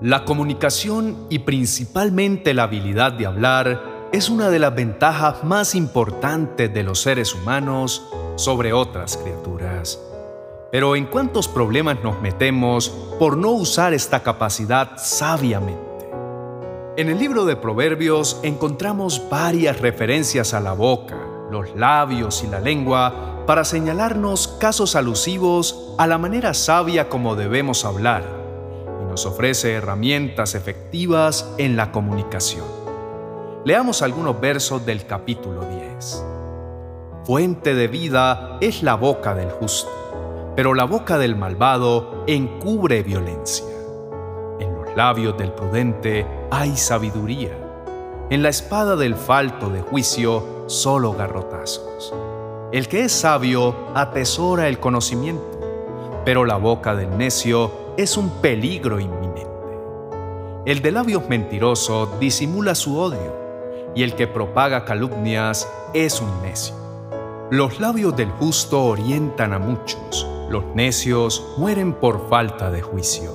La comunicación y principalmente la habilidad de hablar es una de las ventajas más importantes de los seres humanos sobre otras criaturas. Pero ¿en cuántos problemas nos metemos por no usar esta capacidad sabiamente? En el libro de Proverbios encontramos varias referencias a la boca, los labios y la lengua para señalarnos casos alusivos a la manera sabia como debemos hablar nos ofrece herramientas efectivas en la comunicación. Leamos algunos versos del capítulo 10. Fuente de vida es la boca del justo, pero la boca del malvado encubre violencia. En los labios del prudente hay sabiduría. En la espada del falto de juicio solo garrotazos. El que es sabio atesora el conocimiento, pero la boca del necio es un peligro inminente. El de labios mentiroso disimula su odio, y el que propaga calumnias es un necio. Los labios del justo orientan a muchos, los necios mueren por falta de juicio.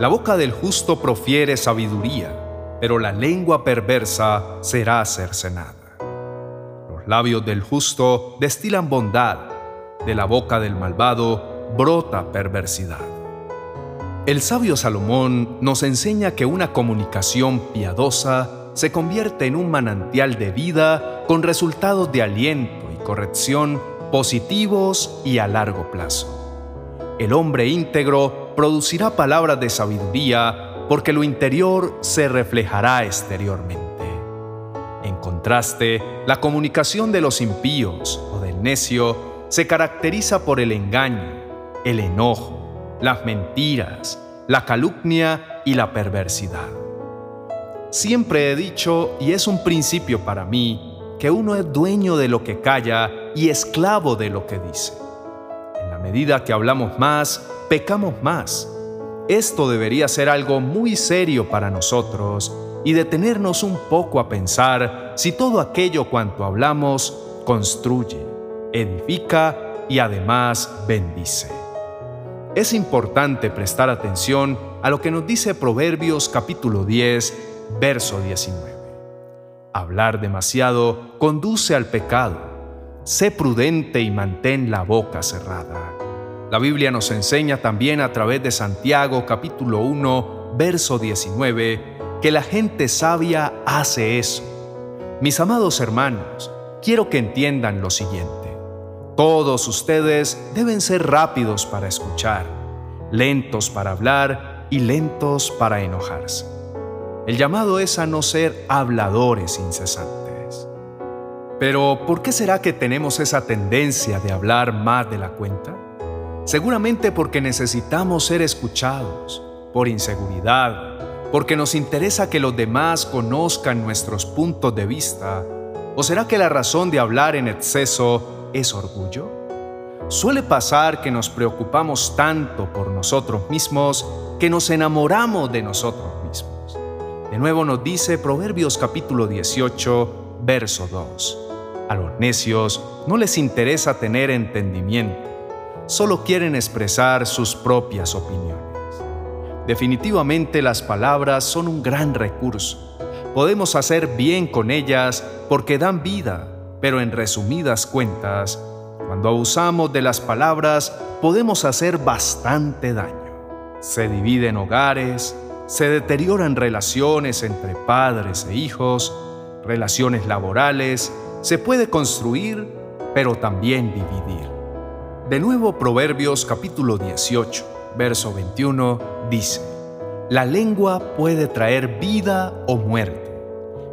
La boca del justo profiere sabiduría, pero la lengua perversa será cercenada. Los labios del justo destilan bondad, de la boca del malvado brota perversidad. El sabio Salomón nos enseña que una comunicación piadosa se convierte en un manantial de vida con resultados de aliento y corrección positivos y a largo plazo. El hombre íntegro producirá palabras de sabiduría porque lo interior se reflejará exteriormente. En contraste, la comunicación de los impíos o del necio se caracteriza por el engaño, el enojo, las mentiras, la calumnia y la perversidad. Siempre he dicho, y es un principio para mí, que uno es dueño de lo que calla y esclavo de lo que dice. En la medida que hablamos más, pecamos más. Esto debería ser algo muy serio para nosotros y detenernos un poco a pensar si todo aquello cuanto hablamos construye, edifica y además bendice es importante prestar atención a lo que nos dice Proverbios capítulo 10, verso 19. Hablar demasiado conduce al pecado. Sé prudente y mantén la boca cerrada. La Biblia nos enseña también a través de Santiago capítulo 1, verso 19, que la gente sabia hace eso. Mis amados hermanos, quiero que entiendan lo siguiente. Todos ustedes deben ser rápidos para escuchar, lentos para hablar y lentos para enojarse. El llamado es a no ser habladores incesantes. Pero, ¿por qué será que tenemos esa tendencia de hablar más de la cuenta? Seguramente porque necesitamos ser escuchados, por inseguridad, porque nos interesa que los demás conozcan nuestros puntos de vista, ¿o será que la razón de hablar en exceso es orgullo? Suele pasar que nos preocupamos tanto por nosotros mismos que nos enamoramos de nosotros mismos. De nuevo nos dice Proverbios capítulo 18, verso 2. A los necios no les interesa tener entendimiento, solo quieren expresar sus propias opiniones. Definitivamente las palabras son un gran recurso. Podemos hacer bien con ellas porque dan vida, pero en resumidas cuentas, cuando abusamos de las palabras podemos hacer bastante daño. Se dividen hogares, se deterioran relaciones entre padres e hijos, relaciones laborales, se puede construir, pero también dividir. De nuevo Proverbios capítulo 18, verso 21 dice, La lengua puede traer vida o muerte.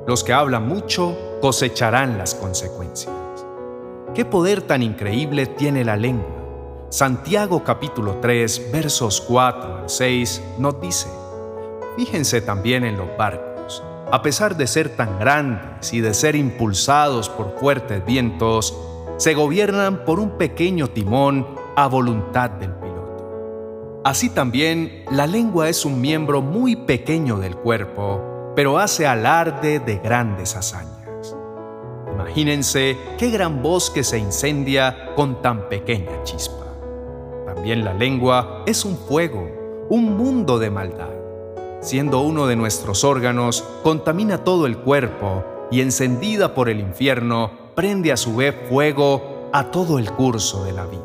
Los que hablan mucho cosecharán las consecuencias. ¿Qué poder tan increíble tiene la lengua? Santiago capítulo 3 versos 4 al 6 nos dice, Fíjense también en los barcos, a pesar de ser tan grandes y de ser impulsados por fuertes vientos, se gobiernan por un pequeño timón a voluntad del piloto. Así también, la lengua es un miembro muy pequeño del cuerpo, pero hace alarde de grandes hazañas. Imagínense qué gran bosque se incendia con tan pequeña chispa. También la lengua es un fuego, un mundo de maldad. siendo uno de nuestros órganos, contamina todo el cuerpo y encendida por el infierno, prende a su vez fuego a todo el curso de la vida.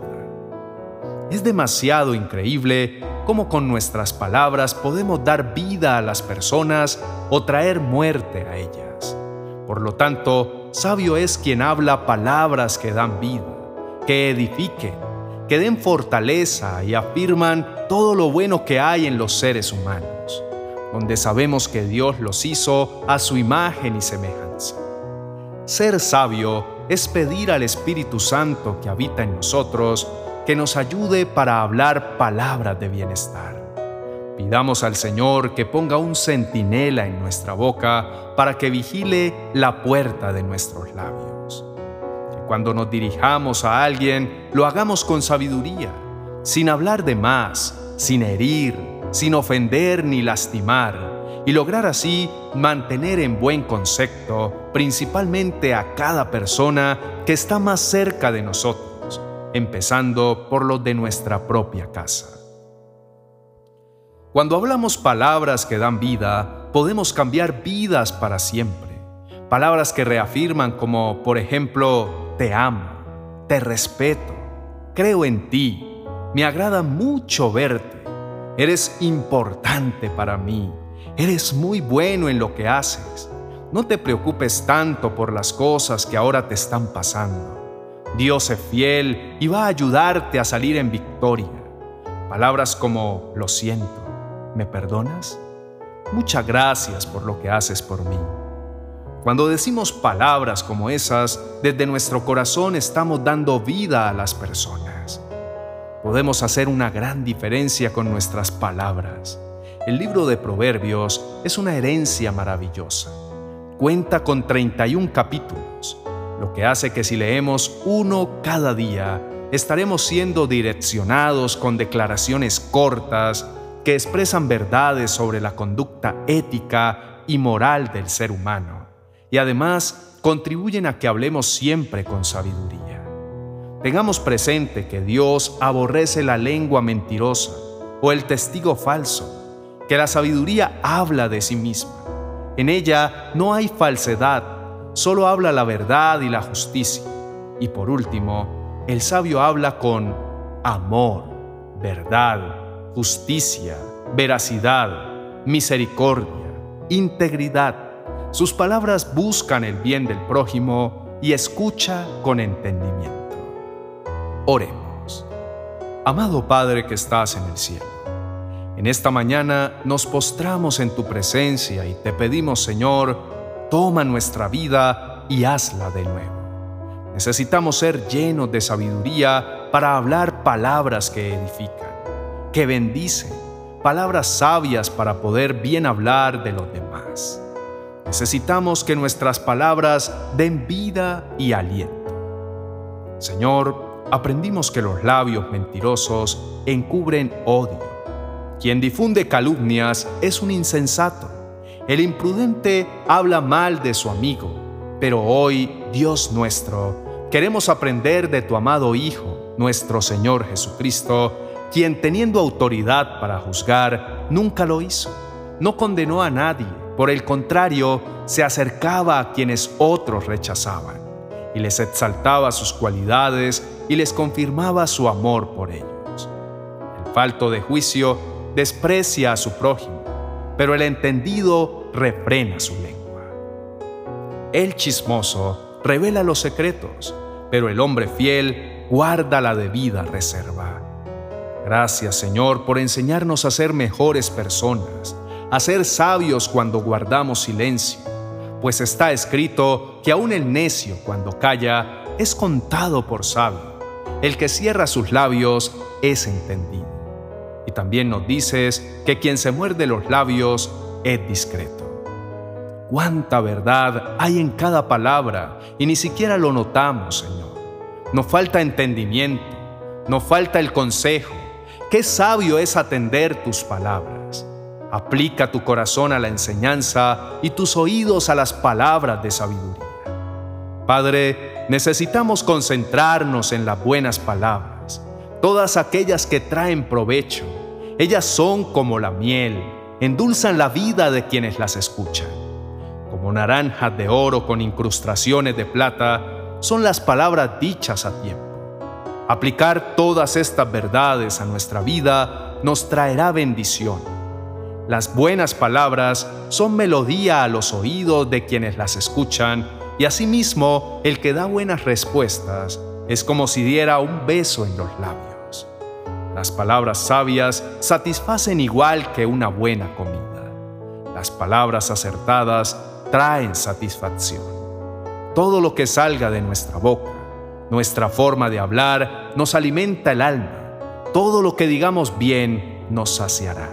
Es demasiado increíble cómo con nuestras palabras podemos dar vida a las personas o traer muerte a ellas. Por lo tanto, sabio es quien habla palabras que dan vida, que edifiquen, que den fortaleza y afirman todo lo bueno que hay en los seres humanos, donde sabemos que Dios los hizo a su imagen y semejanza. Ser sabio es pedir al Espíritu Santo que habita en nosotros que nos ayude para hablar palabras de bienestar. Pidamos al Señor que ponga un centinela en nuestra boca para que vigile la puerta de nuestros labios. Que cuando nos dirijamos a alguien lo hagamos con sabiduría, sin hablar de más, sin herir, sin ofender ni lastimar, y lograr así mantener en buen concepto principalmente a cada persona que está más cerca de nosotros empezando por los de nuestra propia casa. Cuando hablamos palabras que dan vida, podemos cambiar vidas para siempre. Palabras que reafirman como, por ejemplo, te amo, te respeto, creo en ti, me agrada mucho verte, eres importante para mí, eres muy bueno en lo que haces. No te preocupes tanto por las cosas que ahora te están pasando. Dios es fiel y va a ayudarte a salir en victoria. Palabras como lo siento, ¿me perdonas? Muchas gracias por lo que haces por mí. Cuando decimos palabras como esas, desde nuestro corazón estamos dando vida a las personas. Podemos hacer una gran diferencia con nuestras palabras. El libro de Proverbios es una herencia maravillosa. Cuenta con 31 capítulos lo que hace que si leemos uno cada día, estaremos siendo direccionados con declaraciones cortas que expresan verdades sobre la conducta ética y moral del ser humano, y además contribuyen a que hablemos siempre con sabiduría. Tengamos presente que Dios aborrece la lengua mentirosa o el testigo falso, que la sabiduría habla de sí misma. En ella no hay falsedad, solo habla la verdad y la justicia. Y por último, el sabio habla con amor, verdad, justicia, veracidad, misericordia, integridad. Sus palabras buscan el bien del prójimo y escucha con entendimiento. Oremos. Amado Padre que estás en el cielo, en esta mañana nos postramos en tu presencia y te pedimos, Señor, toma nuestra vida y hazla de nuevo. Necesitamos ser llenos de sabiduría para hablar palabras que edifican, que bendicen, palabras sabias para poder bien hablar de los demás. Necesitamos que nuestras palabras den vida y aliento. Señor, aprendimos que los labios mentirosos encubren odio. Quien difunde calumnias es un insensato el imprudente habla mal de su amigo, pero hoy, Dios nuestro, queremos aprender de tu amado Hijo, nuestro Señor Jesucristo, quien teniendo autoridad para juzgar, nunca lo hizo. No condenó a nadie, por el contrario, se acercaba a quienes otros rechazaban, y les exaltaba sus cualidades y les confirmaba su amor por ellos. El falto de juicio desprecia a su prójimo, pero el entendido refrena su lengua. El chismoso revela los secretos, pero el hombre fiel guarda la debida reserva. Gracias Señor por enseñarnos a ser mejores personas, a ser sabios cuando guardamos silencio, pues está escrito que aun el necio cuando calla es contado por sabio, el que cierra sus labios es entendido. Y también nos dices que quien se muerde los labios es discreto. Cuánta verdad hay en cada palabra y ni siquiera lo notamos, Señor. Nos falta entendimiento, nos falta el consejo. Qué sabio es atender tus palabras. Aplica tu corazón a la enseñanza y tus oídos a las palabras de sabiduría. Padre, necesitamos concentrarnos en las buenas palabras, todas aquellas que traen provecho. Ellas son como la miel endulzan la vida de quienes las escuchan. Como naranjas de oro con incrustaciones de plata, son las palabras dichas a tiempo. Aplicar todas estas verdades a nuestra vida nos traerá bendición. Las buenas palabras son melodía a los oídos de quienes las escuchan y asimismo el que da buenas respuestas es como si diera un beso en los labios. Las palabras sabias satisfacen igual que una buena comida. Las palabras acertadas traen satisfacción. Todo lo que salga de nuestra boca, nuestra forma de hablar, nos alimenta el alma. Todo lo que digamos bien nos saciará.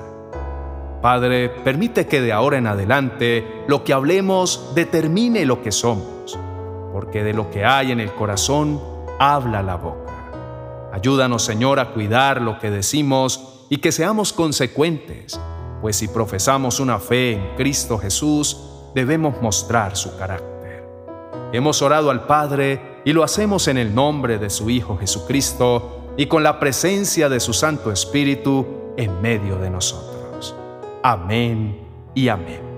Padre, permite que de ahora en adelante lo que hablemos determine lo que somos, porque de lo que hay en el corazón habla la boca. Ayúdanos, Señor, a cuidar lo que decimos y que seamos consecuentes, pues si profesamos una fe en Cristo Jesús, debemos mostrar su carácter. Hemos orado al Padre y lo hacemos en el nombre de su Hijo Jesucristo y con la presencia de su Santo Espíritu en medio de nosotros. Amén y amén.